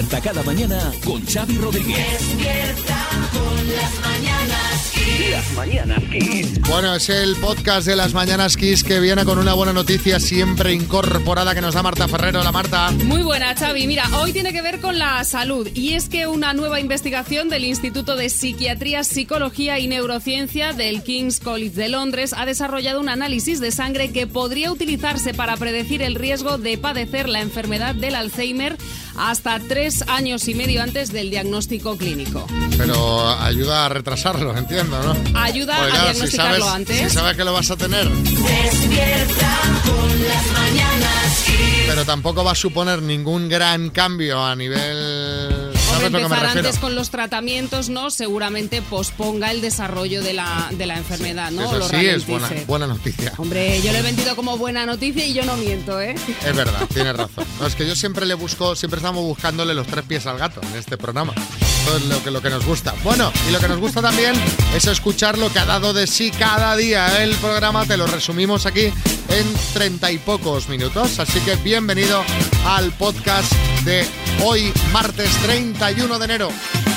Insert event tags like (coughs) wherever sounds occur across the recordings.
Despierta cada mañana con Xavi Rodríguez. Despierta con las mañanas Kiss. Las mañanas Kiss. Bueno, es el podcast de las Mañanas Kiss que viene con una buena noticia siempre incorporada que nos da Marta Ferrero. La Marta. Muy buena, Xavi. Mira, hoy tiene que ver con la salud y es que una nueva investigación del Instituto de Psiquiatría, Psicología y Neurociencia del King's College de Londres ha desarrollado un análisis de sangre que podría utilizarse para predecir el riesgo de padecer la enfermedad del Alzheimer hasta tres años y medio antes del diagnóstico clínico. Pero ayuda a retrasarlo, entiendo, ¿no? Ayuda Porque, a claro, si diagnosticarlo sabes, antes. si sabes que lo vas a tener, Despierta con las mañanas Kiss. pero tampoco va a suponer ningún gran cambio a nivel... Hombre, ¿Sabes lo que me empezar antes con los tratamientos, ¿no? Seguramente posponga el desarrollo de la, de la enfermedad, ¿no? O Eso lo sí es buena, buena noticia. Hombre, yo lo he vendido como buena noticia y yo no miento, ¿eh? Es verdad, tienes razón. No, es que yo siempre le busco, siempre estamos buscándole los tres pies al gato en este programa. Eso es lo que, lo que nos gusta. Bueno, y lo que nos gusta también es escuchar lo que ha dado de sí cada día el programa. Te lo resumimos aquí en treinta y pocos minutos. Así que bienvenido al podcast de hoy, martes 31 de enero.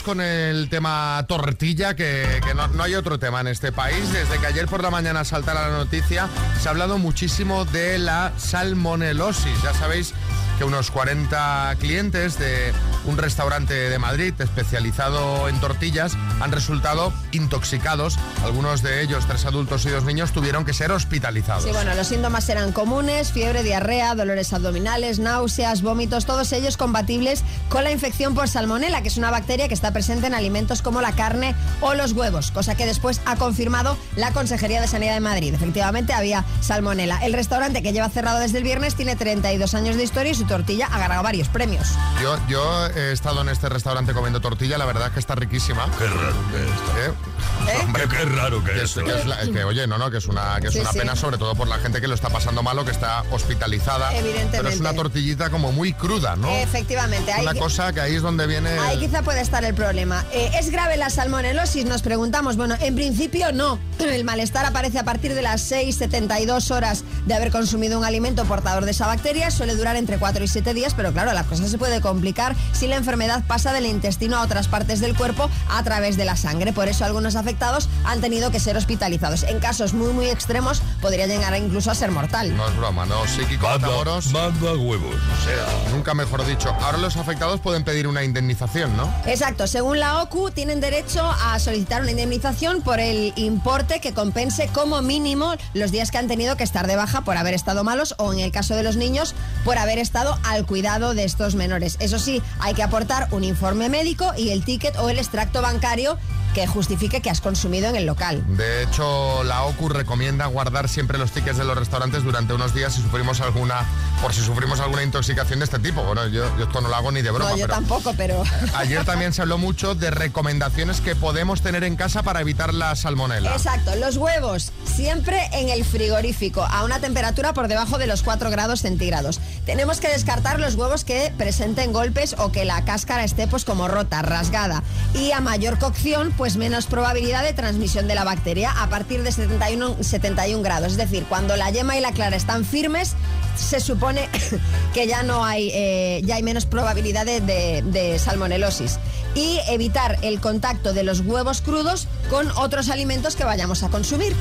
Con el tema tortilla, que, que no, no hay otro tema en este país. Desde que ayer por la mañana saltara la noticia, se ha hablado muchísimo de la salmonelosis. Ya sabéis que unos 40 clientes de un restaurante de Madrid especializado en tortillas han resultado intoxicados. Algunos de ellos, tres adultos y dos niños, tuvieron que ser hospitalizados. Sí, bueno, los síntomas eran comunes, fiebre, diarrea, dolores abdominales, náuseas, vómitos, todos ellos compatibles con la infección por salmonela, que es una bacteria que está presente en alimentos como la carne o los huevos, cosa que después ha confirmado la Consejería de Sanidad de Madrid. Efectivamente, había salmonela. El restaurante que lleva cerrado desde el viernes tiene 32 años de historia y su tortilla ha ganado varios premios. Yo, yo he estado en este restaurante comiendo tortilla, la verdad es que está riquísima. Qué raro que es esto. ¿Eh? (laughs) Hombre, qué raro que Que, es que es la- que, oye, no, no, que es una, que es Sí, una sí. pena, sobre todo por la gente que lo está pasando malo, que está hospitalizada. Evidentemente. Pero es una tortillita como muy cruda, ¿no? Efectivamente, hay Una cosa que ahí es donde viene. Ahí el- quizá puede estar el problema. Eh, ¿Es grave la salmonelosis? Nos preguntamos. Bueno, en principio no. (clears throat) El malestar aparece a partir de las 6-72 horas de haber consumido un alimento portador de esa bacteria. Suele durar entre 4 y 7 días, pero claro, la cosa se puede complicar si la enfermedad pasa del intestino a otras partes del cuerpo a través de la sangre. Por eso algunos afectados han tenido que ser hospitalizados. En casos muy, muy extremos podría llegar incluso a ser mortal. No es broma, ¿no? Psíquico Manda, manda huevos. O sea, Nunca mejor dicho. Ahora los afectados pueden pedir una indemnización, ¿no? Exacto, según la OCU tienen derecho a solicitar una indemnización por el importe que compense como mínimo los días que han tenido que estar de baja por haber estado malos o en el caso de los niños por haber estado al cuidado de estos menores. Eso sí, hay que aportar un informe médico y el ticket o el extracto bancario que justifique que has consumido en el local. De hecho, la OCU recomienda guardar siempre los tickets de los restaurantes durante unos días si sufrimos alguna, por si sufrimos alguna intoxicación de este tipo. Bueno, yo, yo esto no lo hago ni de broma, no, yo pero tampoco, pero... (laughs) ayer también se habló mucho de recomendaciones que podemos tener en casa para evitar la salmonela. Exacto, los huevos siempre en el frigorífico a una temperatura por debajo de los 4 grados centígrados. Tenemos que descartar los huevos que presenten golpes o que la cáscara esté pues como rota, rasgada. Y a mayor cocción, pues menos probabilidad de transmisión de la bacteria a partir de 71, 71 grados. Es decir, cuando la yema y la clara están firmes, se supone (coughs) que ya no hay, eh, ya hay menos probabilidad de, salmonelosis. Y evitar el contacto de los huevos crudos con otros alimentos que vayamos a consumir.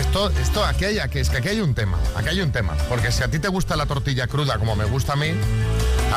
Esto, esto aquí hay, aquí, es que aquí hay un tema, aquí hay un tema. Porque si a ti te gusta la tortilla cruda como me gusta a mí,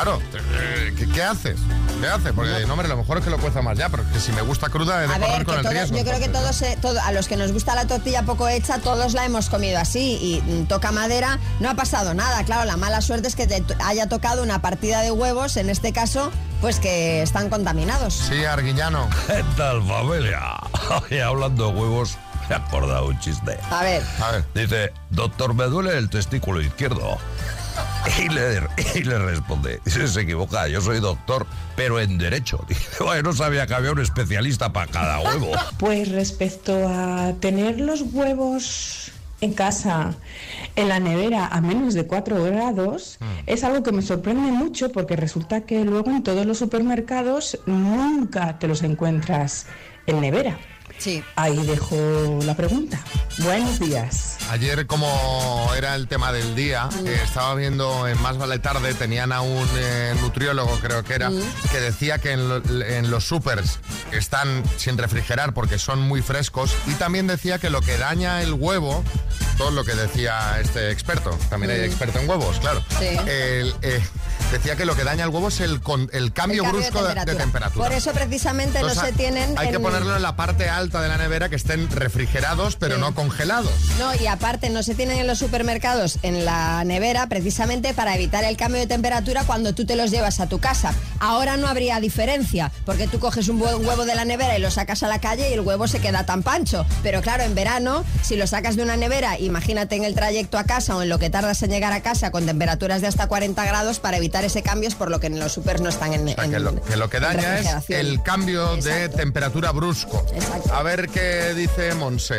claro, eh, ¿qué, qué haces? ¿Qué haces? Porque, no, hombre, lo mejor es que lo cueza más ya, pero que si me gusta cruda he de A correr ver, con que el todos- riesgo. yo creo que todos, eh, todo- a los que nos gusta la tortilla poco hecha, todos la hemos comido así y mm, toca madera, no ha pasado nada. Claro, la mala suerte es que te haya tocado una partida de huevos, en este caso, pues que están contaminados. Sí, Arguillano. (laughs) ¿qué tal, familia? (laughs) Y hablando de huevos, me he acordado un chiste. A ver, A ver. Dice, doctor, me duele el testículo izquierdo. (laughs) Y le, y le responde, "Se- se equivoca, yo soy doctor, pero en derecho. (laughs) Dice, bueno, no sabía que había un especialista para cada huevo. (laughs) Pues respecto a tener los huevos en casa, en la nevera a menos de 4 grados, es algo que me sorprende mucho porque resulta que luego en todos los supermercados nunca te los encuentras en nevera. Sí. Ahí dejo la pregunta. Buenos días. Ayer, como era el tema del día, eh, estaba viendo en Más Vale Tarde, tenían a un eh, nutriólogo, creo que era, que decía que en, lo- en los supers están sin refrigerar porque son muy frescos y también decía que lo que daña el huevo, todo lo que decía este experto, también hay experto en huevos, claro, Sí. el, eh, decía que lo que daña el huevo es el, con- el cambio, El cambio brusco de, de temperatura. Por eso precisamente Entonces, no se tienen. Hay que ponerlo en la parte alta de la nevera que estén refrigerados pero Sí. no congelados. No, y aparte no se tienen en los supermercados en la nevera precisamente para evitar el cambio de temperatura cuando tú te los llevas a tu casa. Ahora no habría diferencia, porque tú coges un buen huevo de la nevera y lo sacas a la calle y el huevo se queda tan pancho. Pero claro, en verano, si lo sacas de una nevera, imagínate en el trayecto a casa o en lo que tardas en llegar a casa con temperaturas de hasta 40 grados, para evitar ese cambio es por lo que en los supers no están en, O sea, en- que, lo, que lo que en daña es el cambio de temperatura brusco. Exacto. A ver qué dice Monse.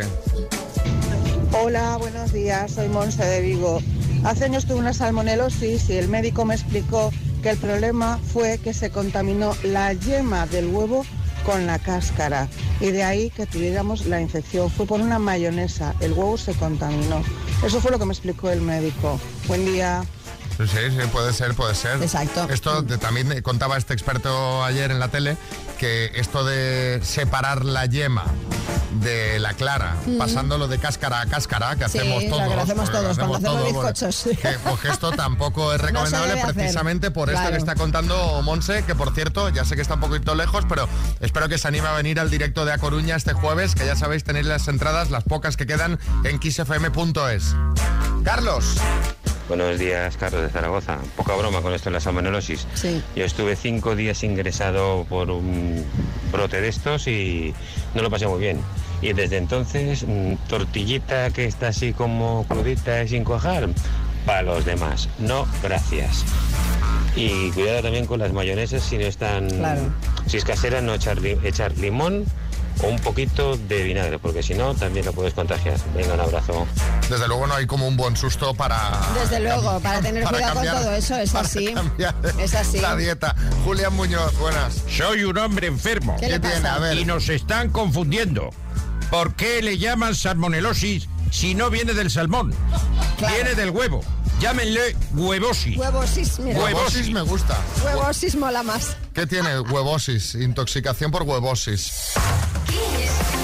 Hola, buenos días, soy Monse de Vigo. Hace años tuve una salmonelosis y el médico me explicó que el problema fue que se contaminó la yema del huevo con la cáscara y de ahí que tuviéramos la infección. Fue por una mayonesa, el huevo se contaminó. Eso fue lo que me explicó el médico. Buen día. Sí, sí, puede ser, puede ser. Exacto. Esto también contaba este experto ayer en la tele que esto de separar la yema de la clara, pasándolo de cáscara a cáscara, que Mm. Sí, hacemos todos. que lo hacemos porque todos cuando hacemos bizcochos. que, pues que esto (laughs) tampoco es recomendable precisamente por esto que está contando Monse, que por cierto, ya sé que está un poquito lejos, pero espero que se anime a venir al directo de A Coruña este jueves, que ya sabéis, tenéis las entradas, las pocas que quedan, en kissfm.es. Carlos. Buenos días, Carlos de Zaragoza. Poca broma con esto de la salmonelosis. Sí. Yo estuve cinco días ingresado por un brote de estos y no lo pasé muy bien. Y desde entonces, mm, tortillita que está así como crudita y sin cuajar, para los demás. No, gracias. Y cuidado también con las mayonesas si no están... Claro. Si es casera, no echar limón o un poquito de vinagre, porque si no, también lo puedes contagiar. Venga, un abrazo. Desde luego no hay como un buen susto para... Desde luego, para tener cuidado con todo eso, es así. Es así. La dieta. Julián Muñoz, buenas. Soy un hombre enfermo. ¿Qué le pasa? A ver. Y nos están confundiendo. ¿Por qué le llaman salmonelosis si no viene del salmón? Claro. Viene del huevo. Llámenle huevosis. Huevosis, mira. Huevosis me gusta. Huevosis mola más. ¿Qué tiene huevosis? Intoxicación por huevosis.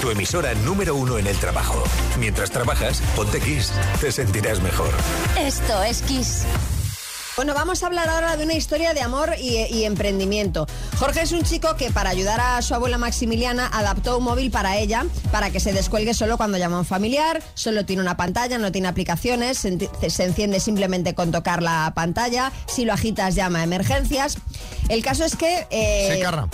Tu emisora número uno en el trabajo. Mientras trabajas, ponte Kiss. Te sentirás mejor. Esto es Kiss. Bueno, vamos a hablar ahora de una historia de amor y, y emprendimiento. Jorge es un chico que para ayudar a su abuela Maximiliana adaptó un móvil para ella para que se descuelgue solo cuando llama a un familiar, solo tiene una pantalla, no tiene aplicaciones, se, se enciende simplemente con tocar la pantalla, si lo agitas llama a emergencias. El caso es que... eh, Sí, Carra.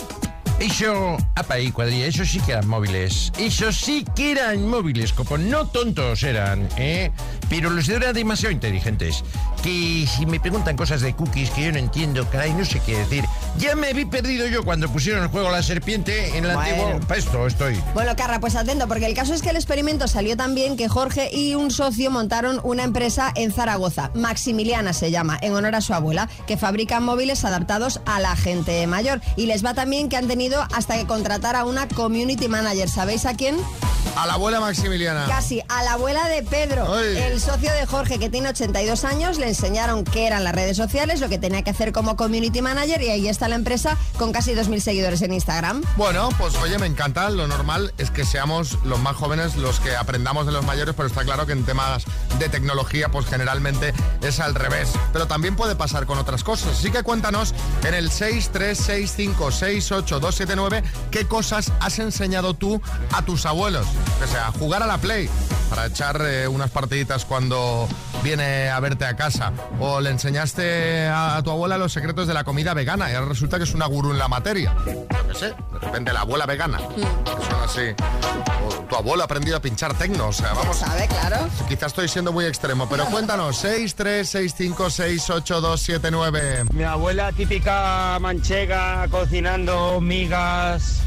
Eso, apa ahí, cuadrilla, eso sí que eran móviles. Eso sí que eran móviles, como no tontos eran, ¿eh? Pero los eran demasiado inteligentes. Que si me preguntan cosas de cookies que yo no entiendo, caray, no sé qué decir. Ya me vi perdido yo cuando pusieron el juego La Serpiente en el Bueno. antiguo... Para esto estoy. Bueno, Carra, pues atento, porque el caso es que el experimento salió tan bien que Jorge y un socio montaron una empresa en Zaragoza, Maximiliana se llama, en honor a su abuela, que fabrica móviles adaptados a la gente mayor. Y les va también que han tenido hasta que contratar a una community manager. ¿Sabéis a quién? A la abuela Maximiliana. Casi, a la abuela de Pedro, Ay. el socio de Jorge, que tiene 82 años, le enseñaron qué eran las redes sociales, lo que tenía que hacer como community manager, y ahí está la empresa con casi 2.000 seguidores en Instagram. Bueno, pues oye, me encanta. Lo normal es que seamos los más jóvenes los que aprendamos de los mayores, pero está claro que en temas de tecnología, pues generalmente es al revés. Pero también puede pasar con otras cosas. Así que cuéntanos en el 636568279 qué cosas has enseñado tú a tus abuelos. Que sea, jugar a la Play para echar eh, unas partiditas cuando viene a verte a casa. O le enseñaste a, a tu abuela los secretos de la comida vegana y ahora resulta que es una gurú en la materia. Yo qué sé, de repente la abuela vegana. Que son así. O tu abuelo ha aprendido a pinchar tecno. O sea, vamos. ¿Sabe? Claro. Quizás estoy siendo muy extremo, pero cuéntanos, 636568279. Mi abuela típica manchega cocinando migas,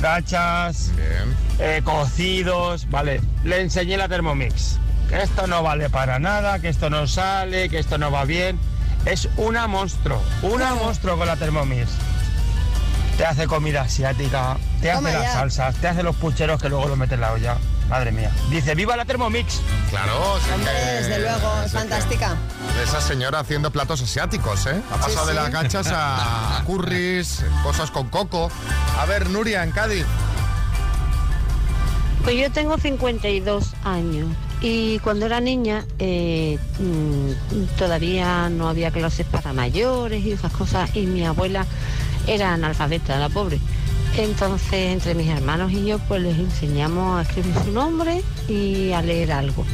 gachas, Bien. eh, cocidos, vale. Le enseñé la Thermomix. que esto no vale para nada, que esto no sale, que esto no va bien. Es una monstruo, una monstruo con la Thermomix. Te hace comida asiática, te hace las ya. salsas, te hace los pucheros que luego los metes en la olla. Madre mía. Dice, ¡viva la Thermomix! Claro, sí Hombre, que- desde luego, es sí que- fantástica. Esa señora haciendo platos asiáticos, ¿eh? Ha pasado Sí, de sí. las gachas a curries, cosas con coco. A ver, Nuria, en Cádiz. Pues yo tengo 52 años y cuando era niña eh, mm, todavía no había clases para mayores y esas cosas y mi abuela era analfabeta, la pobre. Entonces entre mis hermanos y yo pues les enseñamos a escribir su nombre y a leer algo.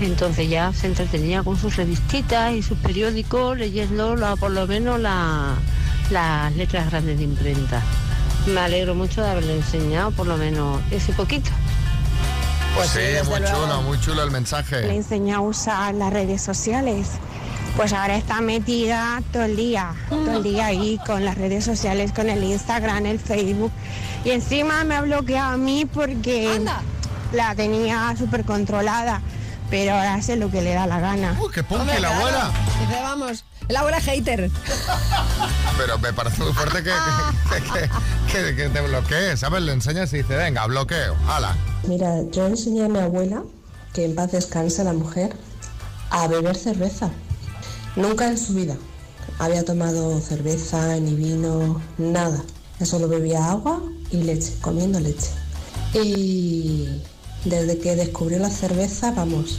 Entonces ya se entretenía con sus revistitas y sus periódicos leyendo la- por lo menos la- las letras grandes de imprenta. Me alegro mucho de haberle enseñado por lo menos ese poquito. Pues sí, sí, muy luego. chulo, muy chulo el mensaje. Le enseñé a usar las redes sociales. Pues ahora está metida todo el día, todo el día ahí con las redes sociales, con el Instagram, el Facebook. Y encima me ha bloqueado a mí porque Anda. la tenía súper controlada, pero ahora hace lo que le da la gana. ¡Uh, qué Hombre, la abuela! Dice, vamos, la abuela hater. Pero me parece muy fuerte que, que, que- que- que te bloquees, ¿sabes? Le enseñas y dice, venga, bloqueo, hala. Mira, yo enseñé a mi abuela, que en paz descanse la mujer, a beber cerveza. Nunca en su vida había tomado cerveza, ni vino, nada. Solo bebía agua y leche, comiendo leche. Y desde que descubrió la cerveza, vamos,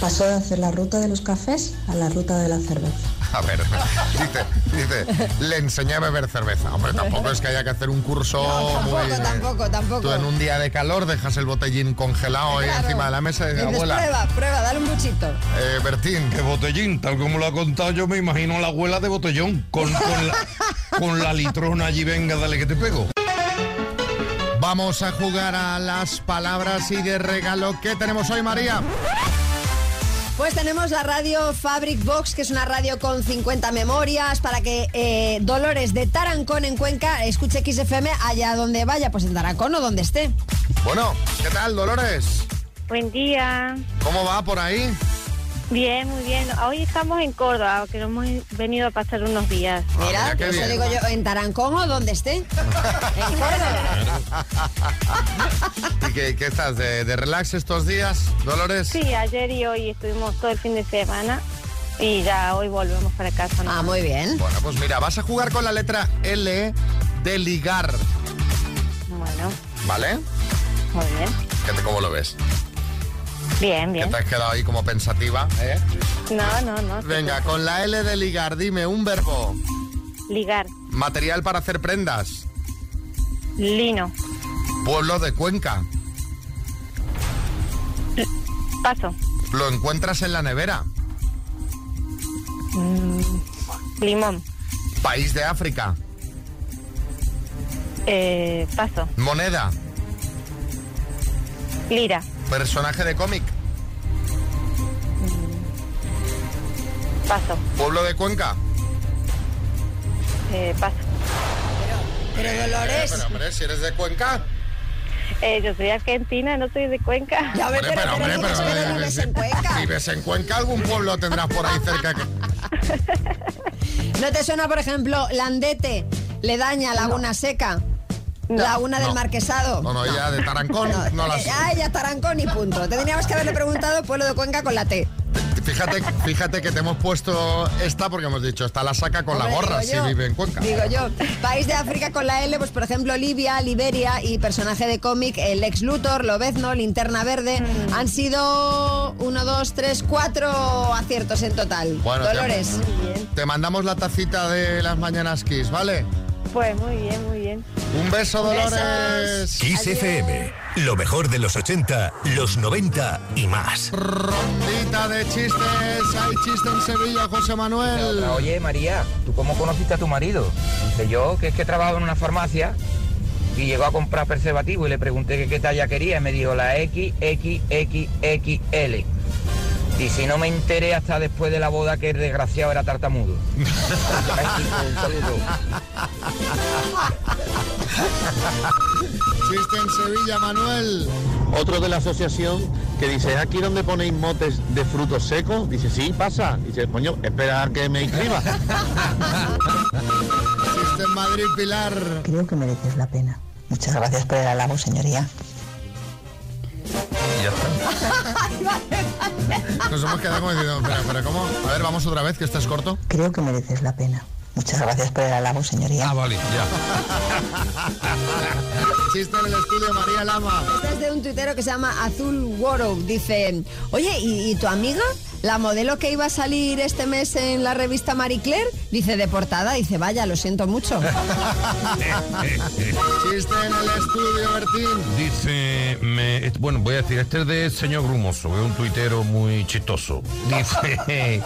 pasó de hacer la ruta de los cafés a la ruta de la cerveza. A ver, (laughs) dice, dice, le enseñé a beber cerveza. Hombre, tampoco es que haya que hacer un curso tampoco, muy... tampoco, tampoco. Tú en un día de calor dejas el botellín congelado ahí encima de la mesa y dices, abuela, prueba, prueba, dale un buchito. eh, Bertín, Que botellín, tal como lo ha contado yo, me imagino a la abuela de botellón, con, con, la, (laughs) con la litrona allí, venga, dale que te pego. Vamos a jugar a las palabras y de regalo. ¿Qué tenemos hoy, María? Pues tenemos la radio Fabric Box, que es una radio con 50 memorias para que eh, Dolores de Tarancón en Cuenca escuche XFM allá donde vaya, pues en Tarancón o donde esté. Bueno, ¿qué tal, Dolores? Buen día. ¿Cómo va por ahí? Bien, muy bien. Hoy estamos en Córdoba, que hemos venido a pasar unos días. Mira, mira eso bien. digo yo, en Tarancón o donde esté. (laughs) en Córdoba. ¿Y qué, qué estás, de, de relax estos días, Dolores? Sí, ayer y hoy estuvimos todo el fin de semana y ya hoy volvemos para casa. ¿no? Ah, muy bien. Bueno, pues mira, vas a jugar con la letra L de ligar, Bueno, ¿vale? muy bien. ¿Qué te, ¿Cómo lo ves? Bien, Que bien. te has quedado ahí como pensativa, ¿eh? No, no, no. Venga, con la L de ligar, dime un verbo. Ligar. Material para hacer prendas. Lino. Pueblo de Cuenca. Paso. Lo encuentras en la nevera. Mm, limón. País de África. Eh, paso. Moneda. Lira. Personaje de cómic. Paso. Pueblo de Cuenca. Eh, paso. Pero Eh, Dolores. pero hombre, si eres de Cuenca. Eh, yo soy argentina, no soy de Cuenca. Ya ves, Hombre, pero, pero, hombre, pero, pero, vives en Cuenca. Si vives en Cuenca, algún pueblo tendrás por ahí cerca que... ¿No te suena, por ejemplo, Landete, Ledaña, Laguna Seca? Laguna del No. Marquesado. No, no, ella de Tarancón no, la Eh, sé. Ah, ella Tarancón y punto. Tendríamos que haberle preguntado pueblo de Cuenca con la T. Fíjate, fíjate que te hemos puesto esta porque hemos dicho, esta la saca con la gorra si yo, vive en Cuenca. Digo yo. País de África con la L, pues por ejemplo Libia, Liberia y personaje de cómic, el ex Luthor, Lobezno, Linterna Verde. Mm. Han sido uno, dos, tres, cuatro aciertos en total. Bueno, te- Dolores. Te mandamos la tacita de las mañanas Kiss, ¿vale? Pues muy bien, muy bien. Un beso, Dolores. Kiss FM, lo mejor de los 80, los 90 y más. Rondita de chistes. Hay chiste en Sevilla, José Manuel. Oye, María, ¿tú cómo conociste a tu marido? Dice yo, que es que trabajo en una farmacia y llegó a comprar preservativo y le pregunté que qué talla quería y me dijo la XXXXL. Y si no me enteré hasta después de la boda que el desgraciado era tartamudo. Un saludo. Chiste en Sevilla, Manuel. Otro de la asociación que dice, ¿es aquí donde ponéis motes de frutos secos? Dice, sí, pasa. Dice, coño, espera a que me inscriba. Chiste en Madrid, Pilar. Creo que mereces la pena. Muchas gracias por el halago, señoría. Ya está. (laughs) Nos hemos quedado como diciendo, pero, pero ¿cómo? A ver, vamos otra vez, que este es corto. Creo que mereces la pena. Muchas gracias por el halago, señoría. Ah, vale, ya. (laughs) Chiste en el estudio, María Lama. Este es de un tuitero que se llama Azul Woro. Dice, oye, ¿y, y tu amiga? La modelo que iba a salir este mes en la revista Marie Claire, dice de portada, dice, vaya, lo siento mucho. (laughs) Chiste en el estudio, Bertín. Dice, me- bueno, voy a decir, este es de señor Grumoso, es un tuitero muy chistoso. Dice,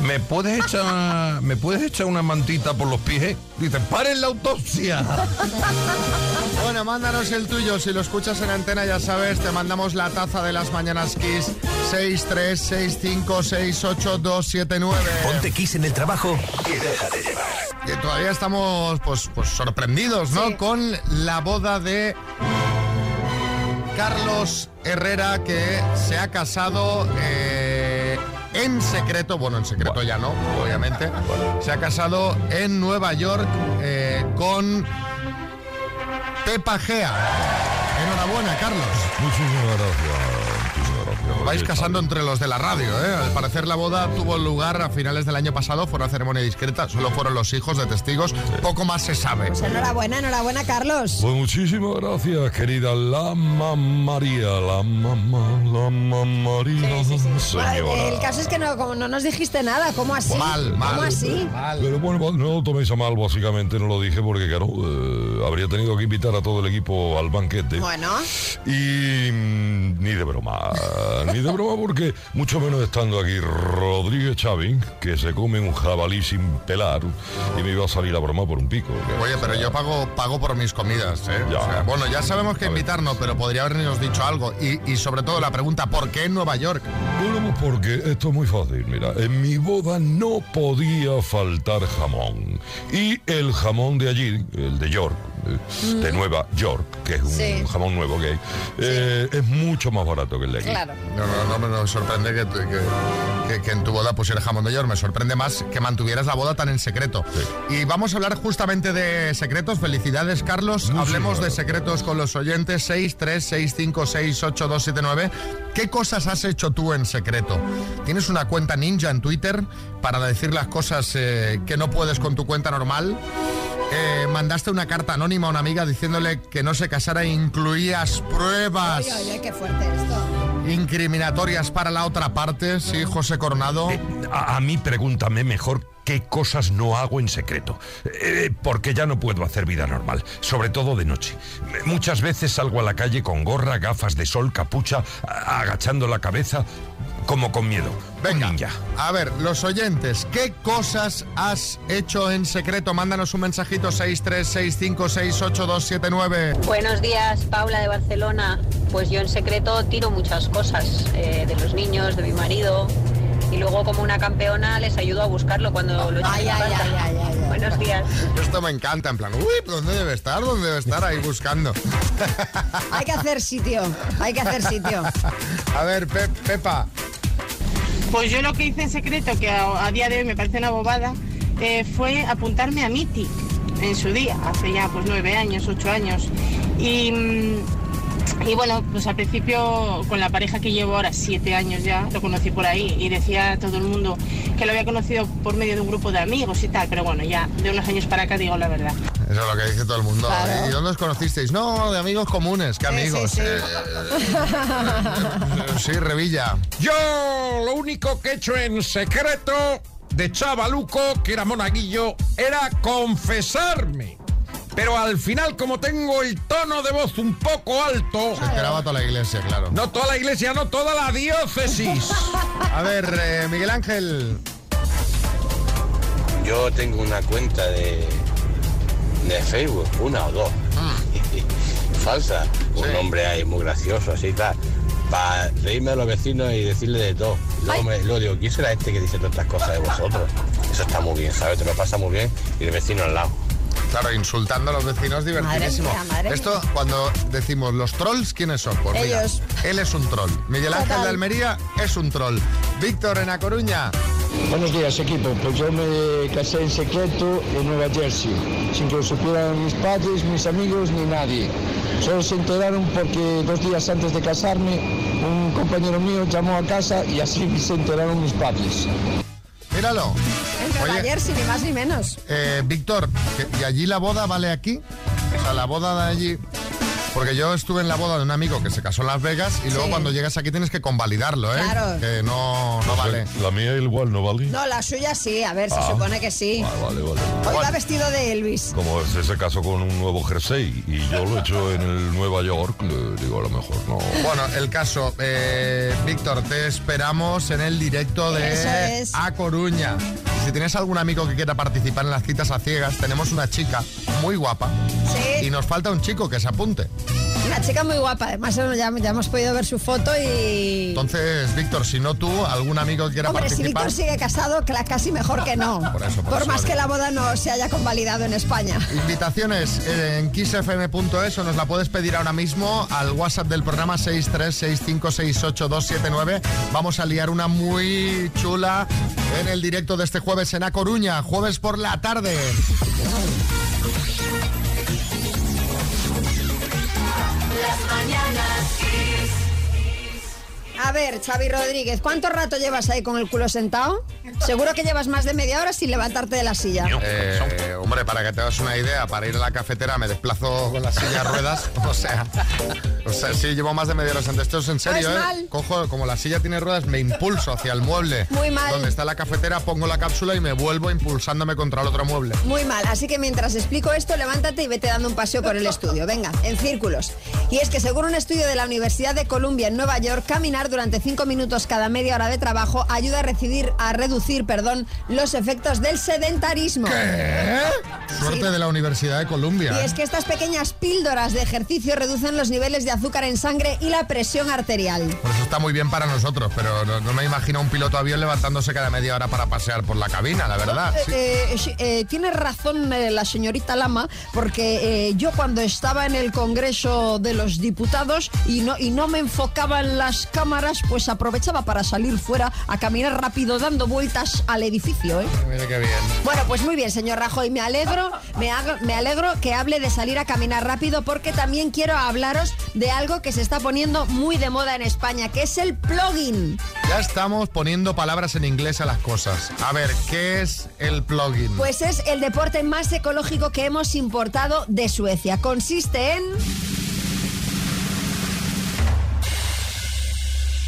¿me puedes echar, ¿me puedes echar una mantita por los pies? Dice, paren la autopsia. (laughs) Bueno, mándanos el tuyo. Si lo escuchas en antena, ya sabes, te mandamos la taza de las mañanas Kiss 636568279. Ponte Kiss en el trabajo y déjate llevar. Que todavía estamos pues, pues sorprendidos, ¿no? Con la boda de Carlos Herrera que se ha casado eh, en secreto, bueno, en secreto ya no, obviamente. Se ha casado en Nueva York eh, con Pepa Gea. Enhorabuena, Carlos. Muchísimas gracias. Vais casando entre los de la radio, ¿eh? Al parecer la boda tuvo lugar a finales del año pasado, fue una ceremonia discreta, solo fueron los hijos de testigos, poco más se sabe. Pues enhorabuena, enhorabuena, Carlos. Pues muchísimas gracias, querida Lama María, la mamá, la mamá María, señora. El caso es que no, como no nos dijiste nada, ¿cómo así? Mal, mal. ¿Cómo así? Pero bueno, no lo toméis a mal, básicamente no lo dije porque, claro, eh, habría tenido que invitar a todo el equipo al banquete. Bueno. Y mm, ni de broma, ni (laughs) de broma porque mucho menos estando aquí Rodríguez Chávez, que se come un jabalí sin pelar y me iba a salir a broma por un pico. Oye, pero yo pago, pago por mis comidas, ¿eh? Ya. O sea, bueno, ya sabemos que invitarnos, pero podría habernos dicho algo. Y, y sobre todo la pregunta, ¿por qué en Nueva York? Bueno, pues porque esto es muy fácil, mira, en mi boda no podía faltar jamón. Y el jamón de allí, el de York, eh, de Nueva York, que es un Sí. jamón nuevo que hay, eh, es mucho más barato que el de aquí. Claro. No, no, no me sorprende que, que- que- que en tu boda pusiera jamón de york. Me sorprende más que mantuvieras la boda tan en secreto. Y vamos a hablar justamente de secretos. Felicidades, Carlos. Hablemos de secretos con los oyentes. 6, 3, 6, 5, 6, 8, 2, 7, 9. ¿Qué cosas has hecho tú en secreto? ¿Tienes una cuenta ninja en Twitter para decir las cosas eh, que no puedes con tu cuenta normal? Eh, mandaste una carta anónima a una amiga diciéndole que no se casara e incluías pruebas Oye, oye, qué fuerte esto. incriminatorias para la otra parte, sí, José Coronado. A, a mí pregúntame mejor qué cosas no hago en secreto. Eh, porque ya no puedo hacer vida normal, sobre todo de noche. Muchas veces salgo a la calle con gorra, gafas de sol, capucha, agachando la cabeza, como con miedo. Venga, a ver, los oyentes, ¿qué cosas has hecho en secreto? Mándanos un mensajito 636568279. Buenos días, Paula de Barcelona. Pues yo en secreto tiro muchas cosas eh, de los niños, de mi marido. Y luego como una campeona les ayudo a buscarlo cuando lo echan Ay, ay, ay, ay, ay, ay. Buenos días. Esto me encanta, en plan, uy, ¿dónde debe estar? ¿Dónde debe estar? Ahí buscando. (laughs) Hay que hacer sitio, hay que hacer sitio. A ver, Pe- Pepa. Pues yo lo que hice en secreto, que a, a día de hoy me parece una bobada, eh, fue apuntarme a MITI en su día, hace ya pues nueve años, ocho años. Y, mm, y bueno, pues al principio con la pareja que llevo ahora, siete años ya, lo conocí por ahí y decía a todo el mundo que lo había conocido por medio de un grupo de amigos y tal, pero bueno, ya de unos años para acá digo la verdad. Eso es lo que dice todo el mundo. Claro. ¿Y dónde os conocisteis? No, de amigos comunes. ¿Qué amigos? sí. Eh, sí, Revilla. Yo lo único que he hecho en secreto de chavaluco, que era monaguillo, era confesarme. Pero al final, como tengo el tono de voz un poco alto... Se esperaba toda la iglesia, claro. No toda la iglesia, no toda la diócesis. (laughs) A ver, eh, Miguel Ángel. Yo tengo una cuenta de, de Facebook, una o dos, (laughs) falsa. Un nombre ahí muy gracioso, así tal. Para reírme a los vecinos y decirle de todo. Luego, me, luego digo, ¿quién será este que dice todas estas cosas de vosotros? Eso está muy bien, ¿sabes? Te lo pasa muy bien y el vecino al lado. Claro, insultando a los vecinos, divertidísimo. Madre mía, madre Esto, cuando decimos los trolls, ¿quiénes son? Pues mira, Ellos. él es un troll. Miguel Ángel Total. de Almería es un troll. Víctor en A Coruña. Buenos días equipo, pues yo me casé en secreto en Nueva Jersey, sin que lo supieran mis padres, mis amigos ni nadie. Solo se enteraron porque dos días antes de casarme un compañero mío llamó a casa y así se enteraron mis padres. Míralo. En Nueva Oye, ni más ni menos. eh, Víctor, ¿y allí la boda vale aquí? O sea, la boda de allí... Porque yo estuve en la boda de un amigo que se casó en Las Vegas y luego Sí. cuando llegas aquí tienes que convalidarlo, ¿eh? Claro. Que no, no vale. La mía igual no vale. No, la suya sí, a ver, se Ah. supone que sí. Vale, vale. Hoy va vestido de Elvis. Como es ese caso con un nuevo jersey y yo lo he hecho en el Nueva York, le digo a lo mejor no. Bueno, el caso, eh, Víctor, te esperamos en el directo de Eso es. A Coruña. Si tienes algún amigo que quiera participar en las citas a ciegas, tenemos una chica muy guapa Sí. y nos falta un chico que se apunte. Una chica muy guapa, además ya, ya hemos podido ver su foto y... Entonces, Víctor, si no tú, algún amigo que quiera Hombre, si participar. Víctor sigue casado, casi mejor que no. Por eso, por eso más que la boda no se haya convalidado en España. Invitaciones en kissfm.es o nos la puedes pedir ahora mismo al WhatsApp del programa 636568279. Vamos a liar una muy chula en el directo de este jueves en A Coruña, jueves por la tarde las mañanas. A ver, Xavi Rodríguez, ¿cuánto rato llevas ahí con el culo sentado? Seguro que llevas más de media hora sin levantarte de la silla. Eh, hombre, para que te hagas una idea, para ir a la cafetera me desplazo con la silla de ruedas. (laughs) O sea, o sea, sí, llevo más de media hora sentada. Esto es en serio, Pues ¿eh? mal. Cojo, como la silla tiene ruedas, me impulso hacia el mueble. Muy mal. Donde está la cafetera, pongo la cápsula y me vuelvo impulsándome contra el otro mueble. Muy mal, así que mientras explico esto, levántate y vete dando un paseo por el estudio. Venga, en círculos. Y es que según un estudio de la Universidad de Columbia en Nueva York, caminar durante cinco minutos cada media hora de trabajo ayuda a, recibir, a reducir perdón, los efectos del sedentarismo. Suerte de la Universidad de Columbia. Y es que estas pequeñas píldoras de ejercicio reducen los niveles de azúcar en sangre y la presión arterial. Por eso está muy bien para nosotros, pero no, no me imagino un piloto avión levantándose cada media hora para pasear por la cabina, la verdad. Eh, Sí. eh, eh, tiene razón eh, la señorita Lama, porque eh, yo cuando estaba en el Congreso de los Diputados y no, y no me enfocaban las cámaras, pues aprovechaba para salir fuera a caminar rápido dando vueltas al edificio. ¿eh? Mira qué bien. Bueno, pues muy bien, señor Rajoy, me alegro, me, me alegro que hable de salir a caminar rápido porque también quiero hablaros de algo que se está poniendo muy de moda en España, que es el plugin. Ya estamos poniendo palabras en inglés a las cosas. A ver, ¿qué es el plugin? Pues es el deporte más ecológico que hemos importado de Suecia. Consiste en...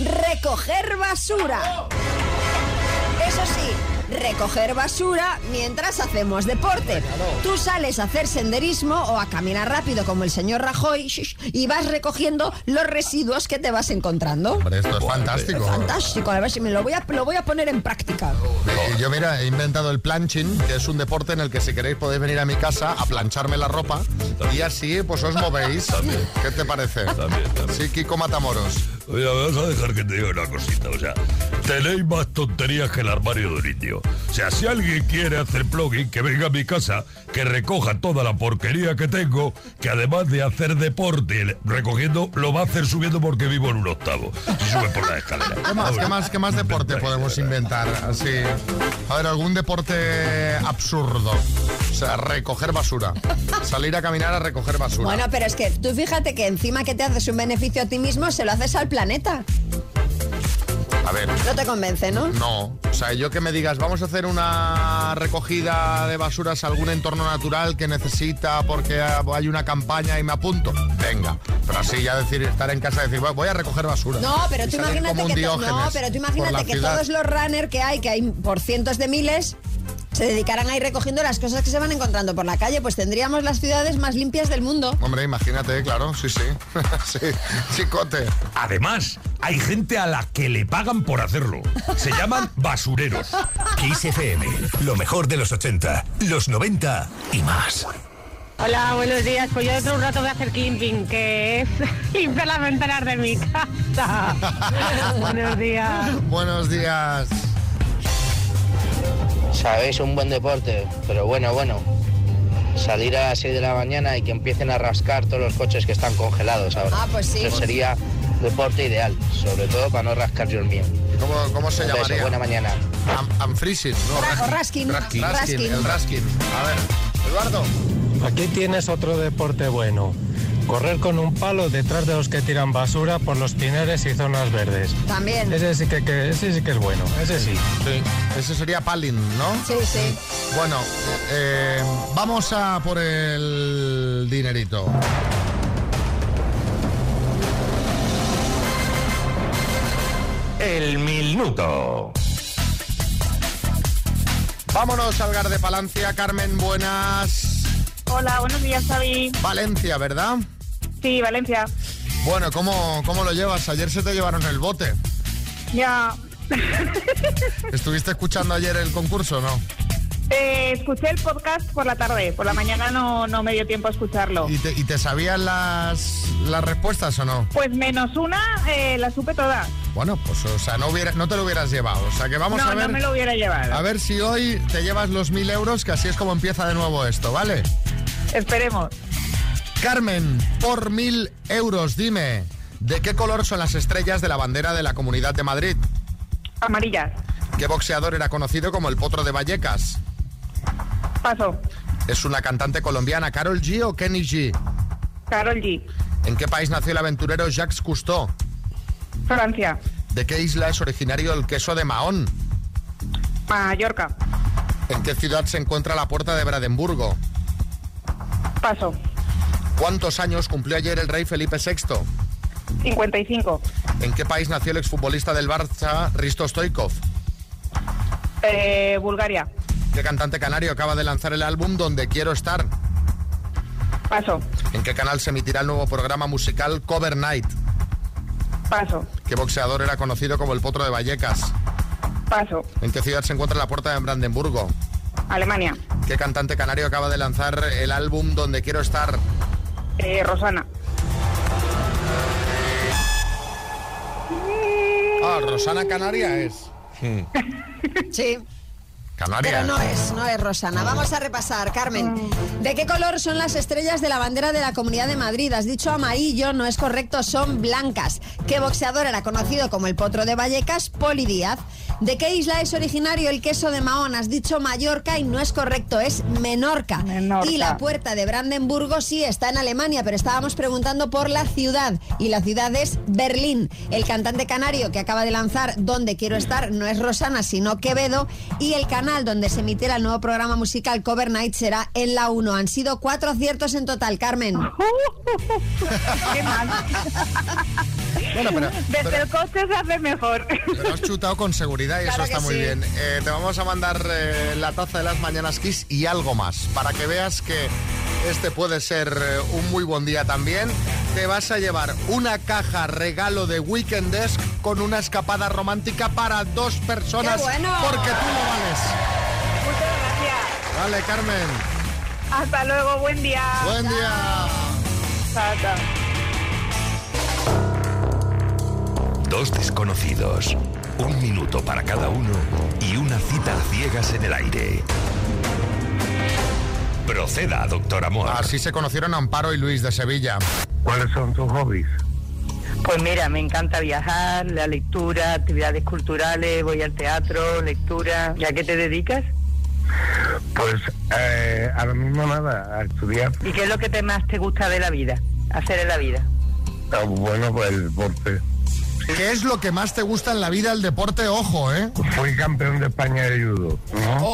Recoger basura. Eso sí, recoger basura mientras hacemos deporte. Tú sales a hacer senderismo o a caminar rápido como el señor Rajoy y vas recogiendo los residuos que te vas encontrando. Hombre, esto es fantástico. Fantástico, a ver si me lo voy a, lo voy a poner en práctica. Eh, Yo, mira, he inventado el planching, que es un deporte en el que si queréis podéis venir a mi casa a plancharme la ropa y así pues os movéis. ¿Qué te parece? Sí, Kiko Matamoros. Oye, me vas a dejar que te diga una cosita, o sea, tenéis más tonterías que el armario de un indio. O sea, si alguien quiere hacer plugin, que venga a mi casa, que recoja toda la porquería que tengo, que además de hacer deporte recogiendo, lo va a hacer subiendo porque vivo en un octavo. Si sube por la escalera. ¿Qué más, qué más, qué más deporte podemos inventar? Así. A ver, algún deporte absurdo. O sea, recoger basura. Salir a caminar a recoger basura. Bueno, pero es que tú fíjate que encima que te haces un beneficio a ti mismo, se lo haces al planeta. A ver. No te convence, ¿no? No, o sea, yo que me digas, vamos a hacer una recogida de basuras a algún entorno natural que necesita porque hay una campaña y me apunto. Venga, pero así ya decir, estar en casa y decir, "Voy- a recoger basura. No, pero tú imagínate que, no, pero tú imagínate que ciudad. todos los runners que hay, que hay por cientos de miles, se dedicaran a ir recogiendo las cosas que se van encontrando por la calle, pues tendríamos las ciudades más limpias del mundo. Hombre, imagínate, claro, sí, sí. (laughs) sí, chicote. Además, hay gente a la que le pagan por hacerlo. Se llaman (laughs) basureros. Kiss FM, lo mejor de los 80, los 90 y más. Hola, buenos días. Pues yo dentro de un rato voy a hacer camping, que es (laughs) limpiar las ventanas de mi casa. buenos días. Buenos días. Sabéis, un buen deporte, pero bueno, bueno. salir a las 6 de la mañana y que empiecen a rascar todos los coches que están congelados ahora. Ah, pues sí. Eso sería deporte ideal, sobre todo para no rascar yo el mío. ¿Cómo, cómo se beso, llamaría? buena mañana. Am Unfreezing, ¿no? Ra- o Raskin. Raskin, Raskin. el Raskin. A ver, Eduardo. Aquí tienes otro deporte bueno. Correr con un palo detrás de los que tiran basura por los pinares y zonas verdes. También. Ese sí que, que- ese sí que es bueno, ese sí. Ese sería Palin, ¿no? Sí, sí. Bueno, eh, vamos a por el dinerito. El minuto. Vámonos al Gar de Palancia. Carmen, buenas. Hola, buenos días, Xavi. Valencia, ¿verdad? Sí, Valencia. Bueno, ¿cómo, ¿cómo lo llevas? Ayer se te llevaron el bote. Ya. (laughs) ¿Estuviste escuchando ayer el concurso o no? Eh, escuché el podcast por la tarde, por la mañana no, no me dio tiempo a escucharlo. ¿Y te, y te sabían las, las respuestas o no? Pues menos una, eh, la supe toda. Bueno, pues o sea, no, hubiera, no te lo hubieras llevado. O sea, que vamos no, a ver... no me lo hubiera llevado. A ver si hoy te llevas los mil euros, que así es como empieza de nuevo esto, ¿vale? Esperemos. Carmen, por mil euros, dime, ¿de qué color son las estrellas de la bandera de la Comunidad de Madrid? Amarillas. ¿Qué boxeador era conocido como el Potro de Vallecas? Paso. ¿Es una cantante colombiana, Carol G o Kenny G? Carol G. ¿En qué país nació el aventurero Jacques Cousteau? Francia. ¿De qué isla es originario el queso de Mahón? Mallorca. ¿En qué ciudad se encuentra la puerta de Brandenburgo? Paso. ¿Cuántos años cumplió ayer el rey Felipe VI? 55. ¿En qué país nació el exfutbolista del Barça, Risto Stoikov? Eh, Bulgaria. ¿Qué cantante canario acaba de lanzar el álbum Donde Quiero Estar? Paso. ¿En qué canal se emitirá el nuevo programa musical Cover Night? Paso. ¿Qué boxeador era conocido como el Potro de Vallecas? Paso. ¿En qué ciudad se encuentra la puerta de Brandenburgo? Alemania. ¿Qué cantante canario acaba de lanzar el álbum Donde Quiero Estar? Eh, Rosana. Ah, Rosana Canaria es. Sí. (laughs) Canaria. Pero no es, no es Rosana. Vamos a repasar, Carmen. ¿De qué color son las estrellas de la bandera de la Comunidad de Madrid? Has dicho amarillo, no es correcto, son blancas. ¿Qué boxeador era conocido como el potro de Vallecas? Poli Díaz. ¿De qué isla es originario el queso de Mahón? Has dicho Mallorca y no es correcto, es Menorca. Y la puerta de Brandenburgo sí está en Alemania, pero estábamos preguntando por la ciudad. Y la ciudad es Berlín. El cantante canario que acaba de lanzar Donde quiero estar no es Rosana, sino Quevedo. Y el canal donde se emitirá el nuevo programa musical Cover Night será en la 1. Han sido cuatro aciertos en total, Carmen. (laughs) Qué mal. Bueno, pero, Desde pero- el coche se hace mejor. Lo has chutado con seguridad y Claro eso está muy sí. bien. Eh, te vamos a mandar eh, la taza de las mañanas Kiss y algo más para que veas que este puede ser eh, un muy buen día también. Te vas a llevar una caja regalo de Weekend Desk con una escapada romántica para dos personas ¡Qué bueno! porque tú lo vales. Muchas gracias. Vale, Carmen. Hasta luego, buen día. Buen día. Chao, chao. Dos desconocidos, un minuto para cada uno y una cita a ciegas en el aire. Proceda, doctor Amor. Así se conocieron Amparo y Luis de Sevilla. ¿Cuáles son tus hobbies? Pues mira, me encanta viajar, la lectura, actividades culturales, voy al teatro, lectura. ¿Y a qué te dedicas? Pues eh, ahora mismo nada, a estudiar. ¿Y qué es lo que te más te gusta de la vida? Hacer en la vida. Ah, bueno, pues el deporte. ¿Qué es lo que más te gusta en la vida el deporte? Ojo, ¿eh? Fui campeón de España de judo. ¿no?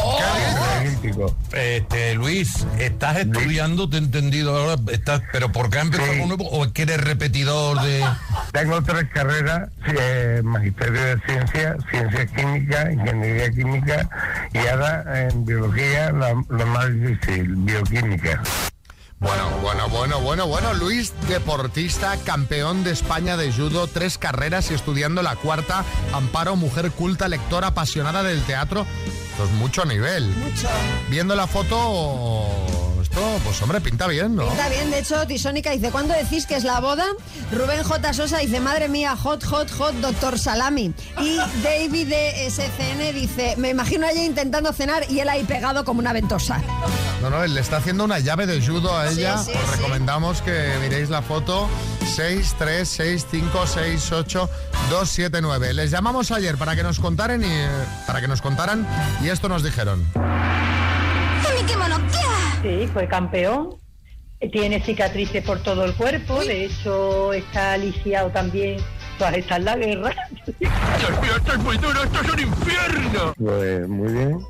Olímpico. Este, Luis, ¿estás estudiando? Te he entendido ahora. Estás, ¿Pero por qué empezado con nuevo? ¿O es que eres repetidor de.? (laughs) Tengo tres carreras, eh, magisterio de ciencia, ciencias químicas, ingeniería química y ahora en biología la- lo más difícil, bioquímica. Bueno, bueno, bueno, bueno, bueno. Luis, deportista, campeón de España de judo, tres carreras y estudiando la cuarta. Amparo, mujer culta, lectora, apasionada del teatro. Esto es mucho nivel. Mucho. Viendo la foto, esto, pues hombre, pinta bien, ¿no? Está bien, de hecho, Tisónica dice, ¿cuándo decís que es la boda? Rubén J. Sosa dice, madre mía, hot, hot, hot, doctor Salami. Y (laughs) David de SCN dice, me imagino a ella intentando cenar y él ahí pegado como una ventosa. No, no, él le está haciendo una llave de judo a ella. Sí, sí, Os sí. recomendamos que miréis la foto 636568279. Les llamamos ayer para que nos contaran y eh, para que nos contaran y esto nos dijeron. Sí, fue campeón. Tiene cicatrices por todo el cuerpo. De hecho, está lisiado también. Pues está en la guerra. (laughs) Esto es muy duro, esto es un infierno. Pues muy bien,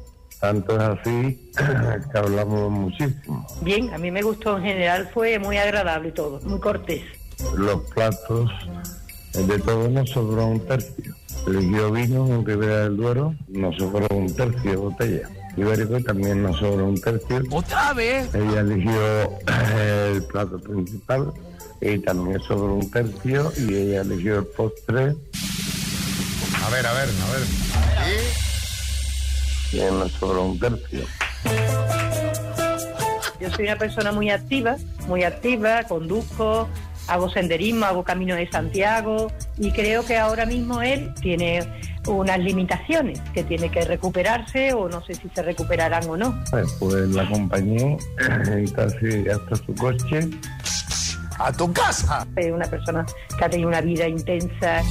tanto es así (clears throat) que hablamos muchísimo. Bien, a mí me gustó en general. Fue muy agradable todo, muy cortés. Los platos, eh, de todo nos sobró un tercio. Eligió vino en Ribera del Duero, nos sobró un tercio de botella. Ibérico también nos sobró un tercio. ¿Otra vez? Ella eligió eh, el plato principal y también sobró un tercio y ella eligió el postre. A ver, a ver, a ver. Y nos sobró un tercio. Yo soy una persona muy activa, muy activa, conduzco, hago senderismo, hago caminos de Santiago y creo que ahora mismo él tiene unas limitaciones que tiene que recuperarse o no sé si se recuperarán o no. Eh, Pues la acompañé eh, casi hasta su coche. ¡A tu casa! Es una persona que ha tenido una vida intensa.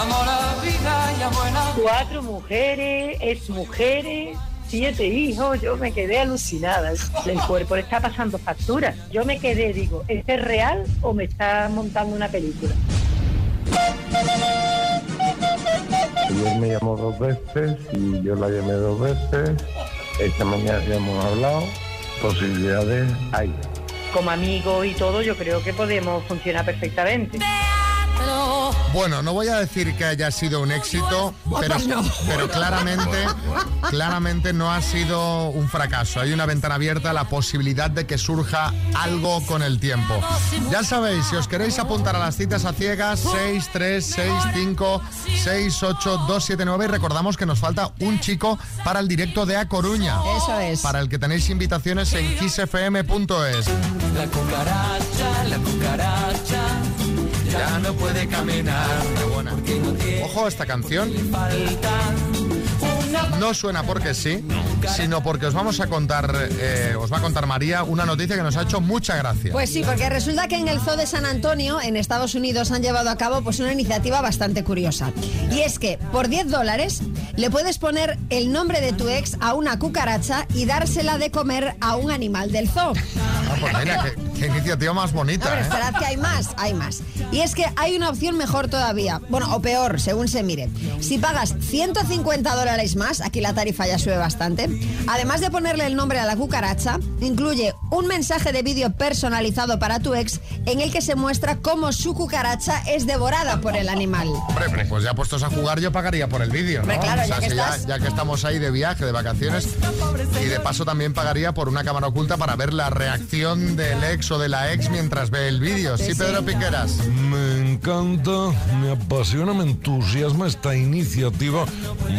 amo la vida y amo Cuatro mujeres, ex mujeres, siete hijos, yo me quedé alucinada. El cuerpo le está pasando facturas. Yo me quedé, digo, ¿este es real o me está montando una película? Ayer me llamó dos veces y yo la llamé dos veces. Esta mañana ya hemos hablado. Posibilidades hay. Como amigos y todo, yo creo que podemos funcionar perfectamente. Bueno, no voy a decir que haya sido un éxito, pero, pero claramente, claramente no ha sido un fracaso. Hay una ventana abierta a la posibilidad de que surja algo con el tiempo. Ya sabéis, si os queréis apuntar a las citas a ciegas, 6, 3, 6, 5, 6, 8, 2, 7, 9 y recordamos que nos falta un chico para el directo de A Coruña. Eso es. Para el que tenéis invitaciones en kissfm.es. La cucaracha, la cucaracha, ya no puede caminar. Ojo a esta canción. No suena porque sí, sino porque os vamos a contar, eh, os va a contar María una noticia que nos ha hecho mucha gracia. Pues sí, porque resulta que en el Zoo de San Antonio, en Estados Unidos, han llevado a cabo pues una iniciativa bastante curiosa. Y es que por 10 dólares le puedes poner el nombre de tu ex a una cucaracha y dársela de comer a un animal del zoo. Ah, pues mira, (laughs) qué iniciativa más bonita. ¿eh? esperad que hay más, hay más. Y es que hay una opción mejor todavía, bueno, o peor, según se mire. Si pagas 150 dólares más, aquí la tarifa ya sube bastante, además de ponerle el nombre a la cucaracha, incluye un mensaje de vídeo personalizado para tu ex en el que se muestra cómo su cucaracha es devorada por el animal. Hombre, pues ya puestos a jugar yo pagaría por el vídeo, ¿no? Claro, ya que si estás- ya que estamos ahí de viaje, de vacaciones, y de paso también pagaría por una cámara oculta para ver la reacción del ex de la ex mientras ve el vídeo. Sí, Pedro Piqueras. Me encanta, me apasiona, me entusiasma esta iniciativa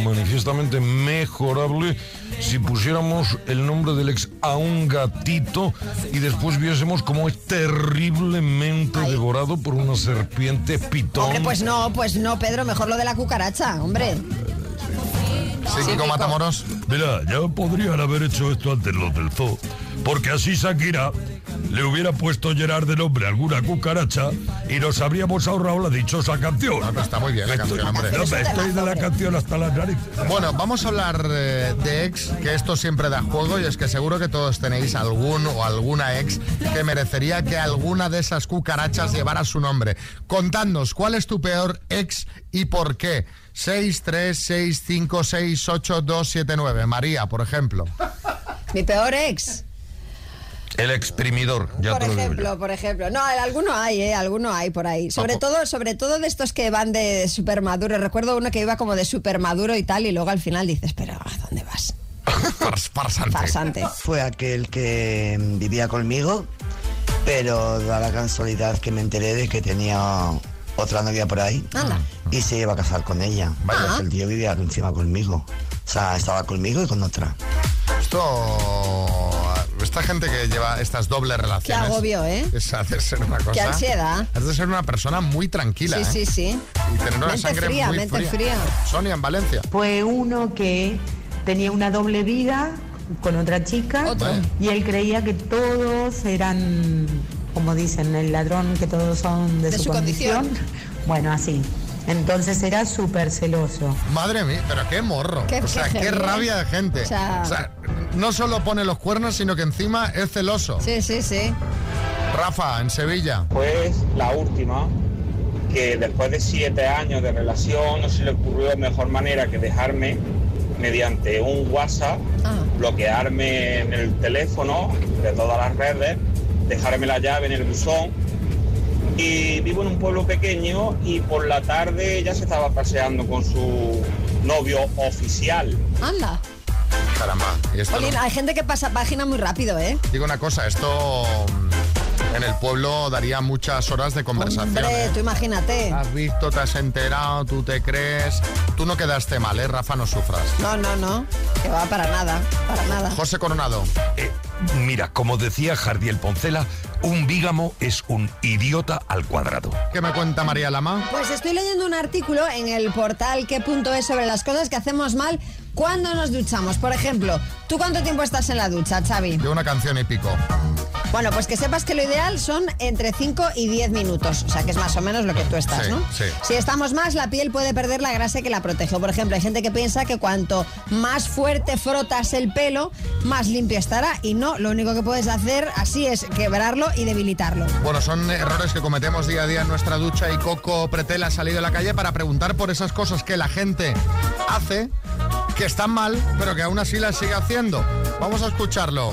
manifiestamente mejorable si pusiéramos el nombre del ex a un gatito y después viésemos cómo es terriblemente devorado por una serpiente pitón. Hombre, pues no, pues no, Pedro, mejor lo de la cucaracha, hombre. Sí, Kiko Matamoros. Mira, ya podrían haber hecho esto antes los del zoo, porque así Shakira le hubiera puesto Gerard de nombre a alguna cucaracha y nos habríamos ahorrado la dichosa canción. está muy bien la Estoy- canción, hombre. No, estoy de la canción hasta las narices. Bueno, vamos a hablar eh, de ex, que esto siempre da juego y es que seguro que todos tenéis algún o alguna ex que merecería que alguna de esas cucarachas llevara su nombre. Contadnos, ¿cuál es tu peor ex y por qué? 6, 3, 6, 5, 6, 8, 2, 7, 9. María, por ejemplo. Mi peor ex. El exprimidor, ya por te lo digo yo. ejemplo, por ejemplo. No, alguno hay, ¿eh? Alguno hay por ahí. Sobre todo, sobre todo de estos que van de super maduro. Recuerdo uno que iba como de super maduro y tal, y luego al final dices, pero ¿a dónde vas? (laughs) farsante. Farsante. Fue aquel que vivía conmigo, pero da la casualidad que me enteré de que tenía otra novia por ahí Anda. y se iba a casar con ella. Ah. Porque el tío vivía encima conmigo. O sea, estaba conmigo y con otra. Esto. Esta gente que lleva estas dobles relaciones. agobio, ¿eh? Es hacer ser una cosa. Qué ansiedad. Has de ser una persona muy tranquila. Sí, ¿eh? sí, sí. Y tener una Mente sangre fría, muy mente fría. Sonia, en Valencia. Fue uno que tenía una doble vida con otra chica y él creía que todos eran, como dicen, el ladrón, que todos son de, De su, su condición. condición. Bueno, así. Entonces era súper celoso. Madre mía, pero qué morro. Qué- o sea, qué ¿eh? rabia de gente. O sea- O sea, no solo pone los cuernos, sino que encima es celoso. Sí, sí, sí. Rafa, en Sevilla. Pues la última, que después de siete años de relación no se le ocurrió mejor manera que dejarme mediante un WhatsApp, bloquearme en el teléfono de todas las redes, dejarme la llave en el buzón. Y vivo en un pueblo pequeño y por la tarde ya se estaba paseando con su novio oficial. Anda. Caramba. Y esto Jolín, no- hay gente que pasa página muy rápido, ¿eh? Digo una cosa, esto mm, en el pueblo daría muchas horas de conversación. Hombre, ¿eh? tú imagínate. Has visto, te has enterado, tú te crees. Tú no quedaste mal, ¿eh, Rafa? No sufras. No, no, no. Que va para nada, para nada. José Coronado. Eh, mira, como decía Jardiel Poncela, un bígamo es un idiota al cuadrado. ¿Qué me cuenta María Lama? Pues estoy leyendo un artículo en el portal que.es sobre las cosas que hacemos mal cuando nos duchamos. Por ejemplo, ¿tú cuánto tiempo estás en la ducha, Xavi? De una canción y pico. Bueno, pues que sepas que lo ideal son entre 5 y 10 minutos. O sea, que es más o menos lo que tú estás, Sí, ¿no? sí. Si estamos más, la piel puede perder la grasa que la protege. Por ejemplo, hay gente que piensa que cuanto más fuerte frotas el pelo, más limpio estará. Y no, lo único que puedes hacer así es quebrarlo y debilitarlo. Bueno, son errores que cometemos día a día en nuestra ducha y Coco Pretel ha salido a la calle para preguntar por esas cosas que la gente hace, que están mal, pero que aún así las sigue haciendo. Vamos a escucharlo.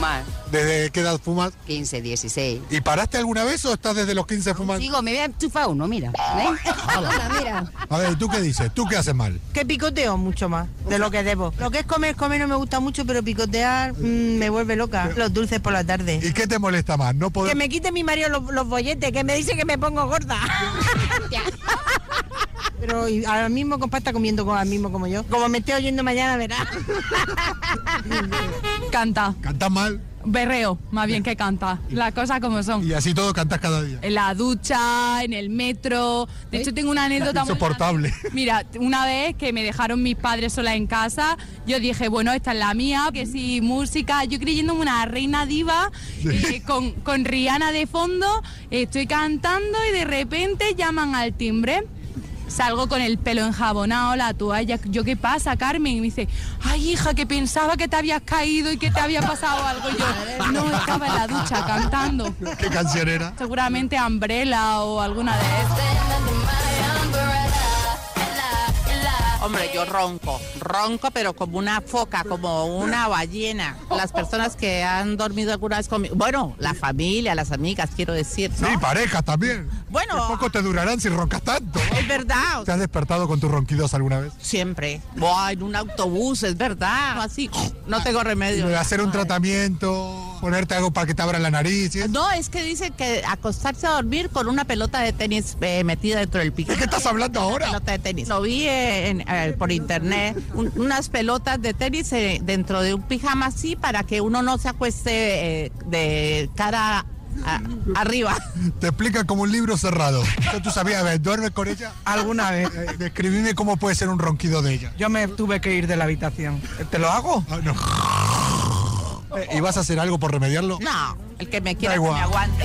Fumar. ¿Desde qué edad fumas? 15, 16. ¿Y paraste alguna vez o estás desde los 15 fumando? Sigo, me voy a enchufar uno, mira. mira. A ver, ¿y tú qué dices? ¿Tú qué haces mal? Que picoteo mucho más de lo que debo. Lo que es comer, comer no me gusta mucho, pero picotear mm, me vuelve loca. Los dulces por la tarde. ¿Y qué te molesta más? No poder... Que me quite mi marido los, los bolletes, que me dice que me pongo gorda. Pero ahora mismo, compa, está comiendo con, al mismo como yo. Como me esté oyendo mañana, verás. Canta. ¿Cantas mal? Berreo, más bien que canta. Las cosas como son. Y así todo cantas cada día. En la ducha, en el metro. De hecho, tengo una anécdota muy Insoportable. Mira, una vez que me dejaron mis padres sola en casa, yo dije, bueno, esta es la mía, que si música, yo creyéndome una reina diva, eh, con, con Rihanna de fondo, estoy cantando y de repente llaman al timbre. Salgo con el pelo enjabonado, la toalla. Yo, ¿qué pasa, Carmen? Y me dice, ay, hija, que pensaba que te habías caído y que te había pasado algo. Y yo, no, estaba en la ducha cantando. ¿Qué canción era? Seguramente Umbrella o alguna de estas. Hombre, yo ronco, ronco, pero como una foca, como una ballena. Las personas que han dormido alguna vez conmigo, bueno, la familia, las amigas, quiero decir. ¿no? Sí, pareja también. Bueno. ¿Qué poco te durarán si roncas tanto? Es verdad. ¿Te has despertado con tus ronquidos alguna vez? Siempre. Buah, en un autobús, es verdad. Así, no tengo remedio. Y hacer un tratamiento, ponerte algo para que te abra la nariz. ¿sí? No, es que dicen que acostarse a dormir con una pelota de tenis eh, metida dentro del pico. ¿De qué estás hablando ahora? Pelota de tenis. Lo vi en- eh, por internet. Un- unas pelotas de tenis eh, dentro de un pijama así para que uno no se acueste eh, de cara a- arriba. Te explica como un libro cerrado. ¿Qué ¿Tú sabías, a ver, duermes con ella? Alguna vez. Eh, describime cómo puede ser un ronquido de ella. Yo me tuve que ir de la habitación. ¿Te lo hago? Ah, no. Eh, ¿Y vas a hacer algo por remediarlo? No, el que me quiera que me aguante.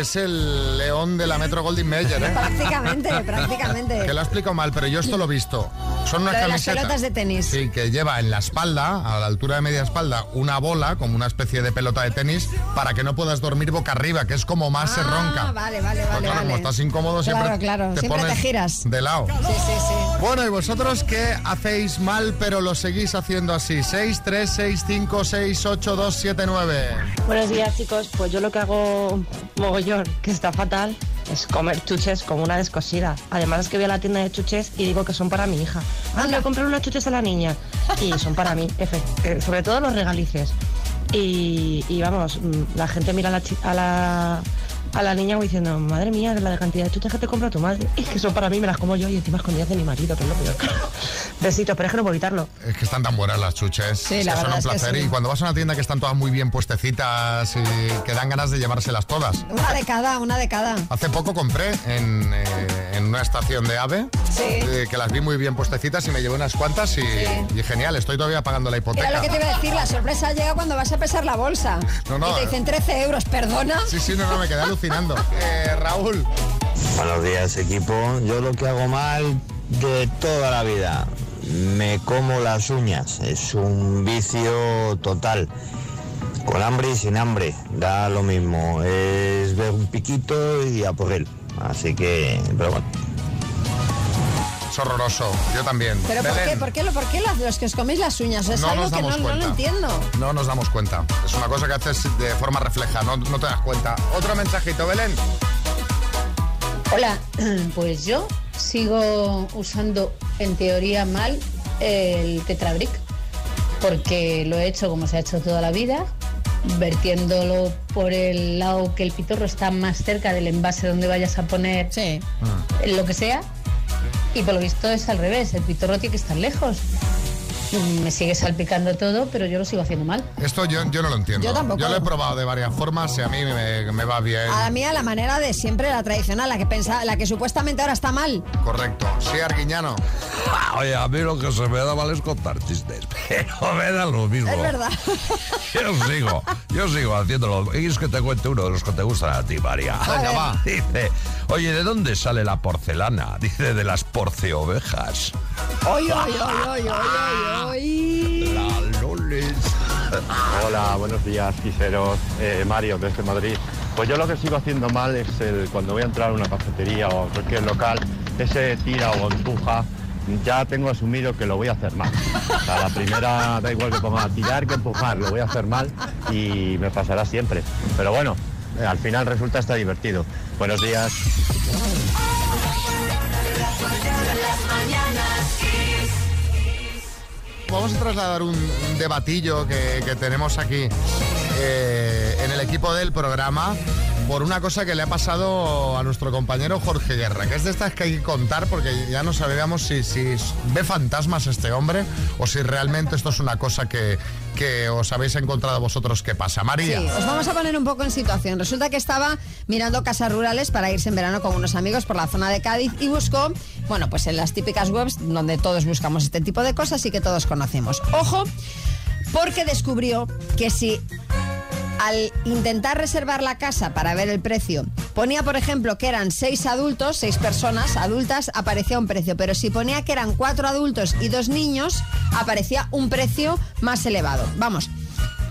Es el león de la Metro Goldwyn Mayer, ¿eh? Prácticamente, prácticamente. Que lo ha explicado mal, pero yo esto lo he visto. Son unas Lo de las camisetas. pelotas de tenis. Sí, que lleva en la espalda, a la altura de media espalda, una bola, como una especie de pelota de tenis, para que no puedas dormir boca arriba, que es como más se Ah, ronca. vale, vale, Pues vale. claro, como vale. estás incómodo, siempre, Claro, claro. te, Siempre te giras. de lado. Sí, sí, sí. Bueno, ¿y vosotros qué hacéis mal, pero lo seguís haciendo así? 6, 3, 6, 5, 6, 8, 2, 7, 9. Buenos días chicos, pues yo lo que hago que está fatal, es comer chuches como una descosida. Además es que voy a la tienda de chuches y digo que son para mi hija. Ah, a comprar unas chuches a la niña. Y son para mí, eh, sobre todo los regalices. Y, vamos, mm, la gente mira a la, a la a la niña voy diciendo, madre mía, la de cantidad de chuches que te compra tu madre. Es que son para mí, me las como yo y encima escondidas de mi marido, que es lo peor. (laughs) Besitos, pero es que no puedo evitarlo. Es que están tan buenas las chuches. Sí, Es la que son un es que placer. sí. Y cuando vas a una tienda que están todas muy bien puestecitas y que dan ganas de llevárselas todas. Una de cada, una de cada. Hace poco compré en, eh, en una estación de AVE eh, que las vi muy bien puestecitas y me llevé unas cuantas y, y genial, estoy todavía pagando la hipoteca. Era lo que te iba a decir, la sorpresa llega cuando vas a pesar la bolsa. No, no, y te eh. dicen 13 euros, perdona. Sí, sí, no, no, me quedé (laughs) alucinando. (laughs) Eh, Raúl. Buenos días equipo. Yo lo que hago mal de toda la vida, me como las uñas. Es un vicio total. Con hambre y sin hambre, da lo mismo. Es ver un piquito y a por él. Así que, pero bueno. Es horroroso, yo también. ¿Pero por qué? ¿Por qué, lo- por qué los que os coméis las uñas? Es No algo nos que no, damos no lo cuenta. entiendo. No nos damos cuenta. Es una cosa que haces de forma refleja, no, no te das cuenta. Otro mensajito, Belén. Hola, (clears throat) pues yo sigo usando en teoría mal el Tetrabric porque lo he hecho como se ha hecho toda la vida, vertiéndolo por el lado que el pitorro está más cerca del envase donde vayas a poner lo que sea y por lo visto es al revés, el pitorro tiene que estar lejos. Me sigue salpicando todo, pero yo lo sigo haciendo mal. Esto yo, yo no lo entiendo. Yo tampoco. lo he probado de varias formas y a mí me, me va bien. A la mía, la manera de siempre, la tradicional, la que pensa, la que supuestamente ahora está mal. Correcto. Sí, Arguiñano. (laughs) Oye, a mí lo que se me da mal es contar chistes, (laughs) pero me da lo mismo. Es verdad. (laughs) Yo sigo, yo sigo haciéndolo. Y es que te cuente uno de los que te gustan a ti, María. Venga, va. Dice, oye, ¿de dónde sale la porcelana? Dice, de las porceovejas. ¡Oy, oy, oy, oy, Hola, buenos días, quiseros. Eh, Mario, desde Madrid. Pues yo lo que sigo haciendo mal es el, cuando voy a entrar a una cafetería o a cualquier local, ese tira o empuja, ya tengo asumido que lo voy a hacer mal. O sea, la primera da igual que ponga tirar que empujar, lo voy a hacer mal y me pasará siempre. Pero bueno, eh, al final resulta estar divertido. Buenos días. Vamos a trasladar un, debatillo que, que tenemos aquí eh, en el equipo del programa por una cosa que le ha pasado a nuestro compañero Jorge Guerra, que es de estas que hay que contar porque ya no sabíamos si, ve fantasmas este hombre o si realmente esto es una cosa que, que os habéis encontrado vosotros que pasa. María. Sí, os vamos a poner un poco en situación. Resulta que estaba mirando casas rurales para irse en verano con unos amigos por la zona de Cádiz y buscó, bueno, pues en las típicas webs donde todos buscamos este tipo de cosas y que todos conocemos. Ojo, porque descubrió que si al intentar reservar la casa para ver el precio, ponía, por ejemplo, que eran seis adultos, seis personas adultas, aparecía un precio. Pero si ponía que eran cuatro adultos y dos niños, aparecía un precio más elevado. Vamos,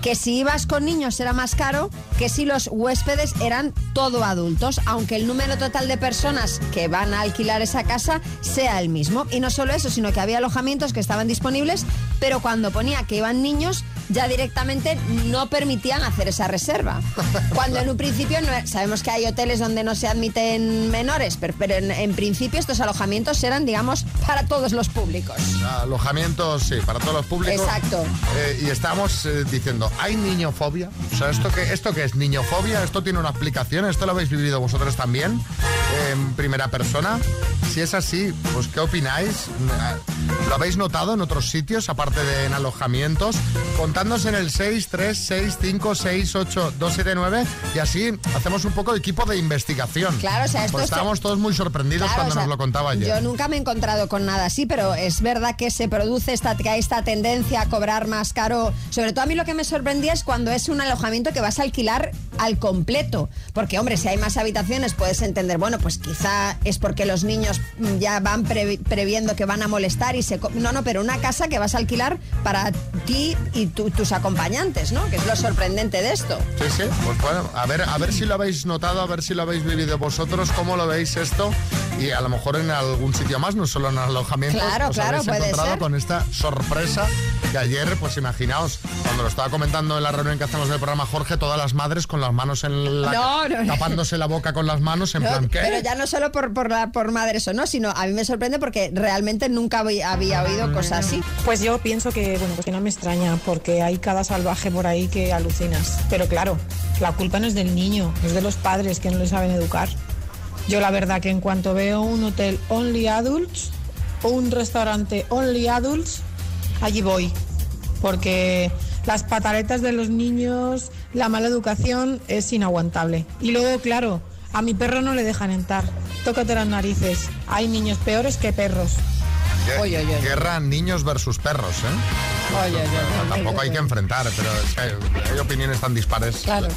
que si ibas con niños era más caro que si los huéspedes eran todo adultos, aunque el número total de personas que van a alquilar esa casa sea el mismo. Y no solo eso, sino que había alojamientos que estaban disponibles, pero cuando ponía que iban niños, ya directamente no permitían hacer esa reserva. Cuando en un principio no, sabemos que hay hoteles donde no se admiten menores, pero, pero en, en principio estos alojamientos eran, digamos, para todos los públicos. Alojamientos, sí, para todos los públicos. Exacto. Eh, y estamos eh, diciendo, ¿hay niñofobia? O sea, ¿esto qué, ¿esto qué es niñofobia? ¿Esto tiene una explicación? ¿Esto lo habéis vivido vosotros también? En primera persona. Si es así, pues ¿qué opináis? ¿Lo habéis notado en otros sitios, aparte de en alojamientos? Contadnos en el 636568279 y así hacemos un poco de equipo de investigación. Claro, o sea, esto Pues es- estábamos todos muy sorprendidos Claro, cuando o sea, nos lo contaba ayer. Yo nunca me he encontrado con nada así, pero es verdad que se produce esta, que hay esta tendencia a cobrar más caro. Sobre todo a mí lo que me sorprendía es cuando es un alojamiento que vas a alquilar al completo. Porque, hombre, si hay más habitaciones puedes entender, bueno, pues quizá es porque los niños ya van previ- previendo que van a molestar y se... No, no, pero una casa que vas a alquilar para ti y tu- tus acompañantes, ¿no? Que es lo sorprendente de esto. Sí, sí, pues bueno, a ver, a ver si lo habéis notado, a ver si lo habéis vivido vosotros, cómo lo veis esto y a lo mejor en algún sitio más, no solo en alojamientos, Claro, os claro, puede encontrado ser. con esta sorpresa que ayer, pues imaginaos, cuando lo estaba comentando en la reunión que hacemos del programa Jorge, todas las madres con las manos en la No, no, tapándose la boca con las manos en No, plan ¿qué? Pero ya no solo por, por, la- por madres o no, sino a mí me sorprende porque realmente nunca había, había oído cosas así. Pues yo pienso que, bueno, pues no me extraña, porque hay cada salvaje por ahí que alucinas. Pero claro, la culpa no es del niño, es de los padres que no le saben educar. Yo la verdad que en cuanto veo un hotel only adults o un restaurante only adults, allí voy. Porque las pataletas de los niños, la mala educación es inaguantable. Y luego, claro, a mi perro no le dejan entrar. Tócate las narices. Hay niños peores que perros. Gue- Guerra niños versus perros, ¿eh? Tampoco hay que enfrentar, pero es que hay, hay opiniones tan dispares. Claro.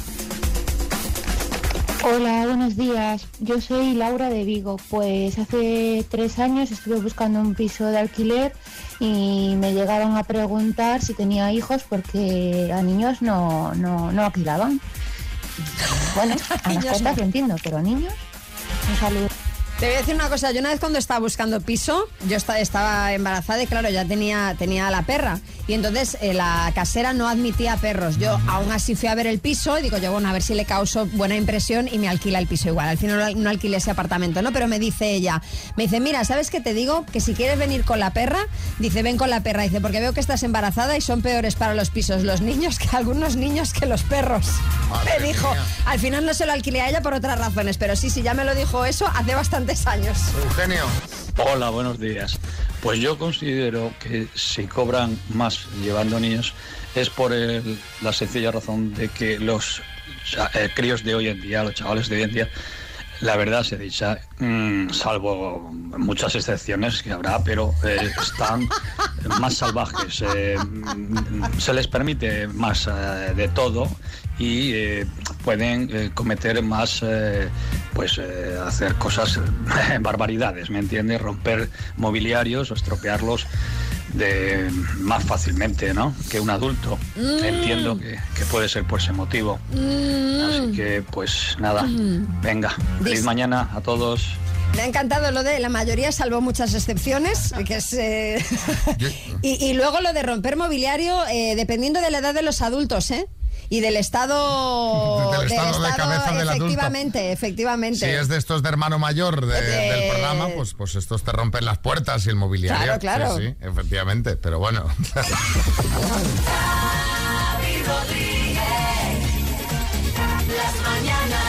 Hola, buenos días. Yo soy Laura de Vigo. Pues hace tres años estuve buscando un piso de alquiler y me llegaron a preguntar si tenía hijos porque a niños no, no, no alquilaban. Bueno, (laughs) a mascotas no. lo entiendo, pero a niños, un saludo. Te voy a decir una cosa, yo una vez cuando estaba buscando piso, yo esta- estaba embarazada y claro, ya tenía, tenía a la perra. Y entonces eh, la casera no admitía perros. Yo aún así fui a ver el piso y digo yo, bueno, a ver si le causo buena impresión y me alquila el piso igual. Al final no, al- no alquilé ese apartamento, ¿no? Pero me dice ella, me dice, mira, ¿sabes qué te digo? Que si quieres venir con la perra, dice, ven con la perra. Dice, porque veo que estás embarazada y son peores para los pisos los niños que algunos niños que los perros. Madre me dijo, mía. al final no se lo alquilé a ella por otras razones, pero sí, sí, ya me lo dijo eso hace bastantes años. Eugenio. Hola, buenos días. Pues yo considero que si cobran más llevando niños es por el- la sencilla razón de que los eh, críos de hoy en día, los chavales de hoy en día, la verdad se dicha, mm, salvo muchas excepciones que habrá, pero eh, están más salvajes. eh, mm, se les permite más eh, de todo y pueden cometer más, pues hacer cosas, (laughs) barbaridades, ¿me entiendes? Romper mobiliarios estropearlos de más fácilmente, ¿no? Que un adulto. Mm. Entiendo que, que puede ser por ese motivo. Así que, pues nada, Mm. venga. Feliz mañana a todos. Me ha encantado lo de la mayoría, salvo muchas excepciones, que es, eh, (laughs) (laughs) y, y luego lo de romper mobiliario, eh, dependiendo de la edad de los adultos, ¿eh? y del estado, (laughs) del estado de cabeza del Efectivamente, adulto. efectivamente. Si es de estos de hermano mayor de, del programa, pues, pues estos te rompen las puertas y el mobiliario. Claro, claro. Sí, sí efectivamente, pero bueno. (laughs) Las mañanas.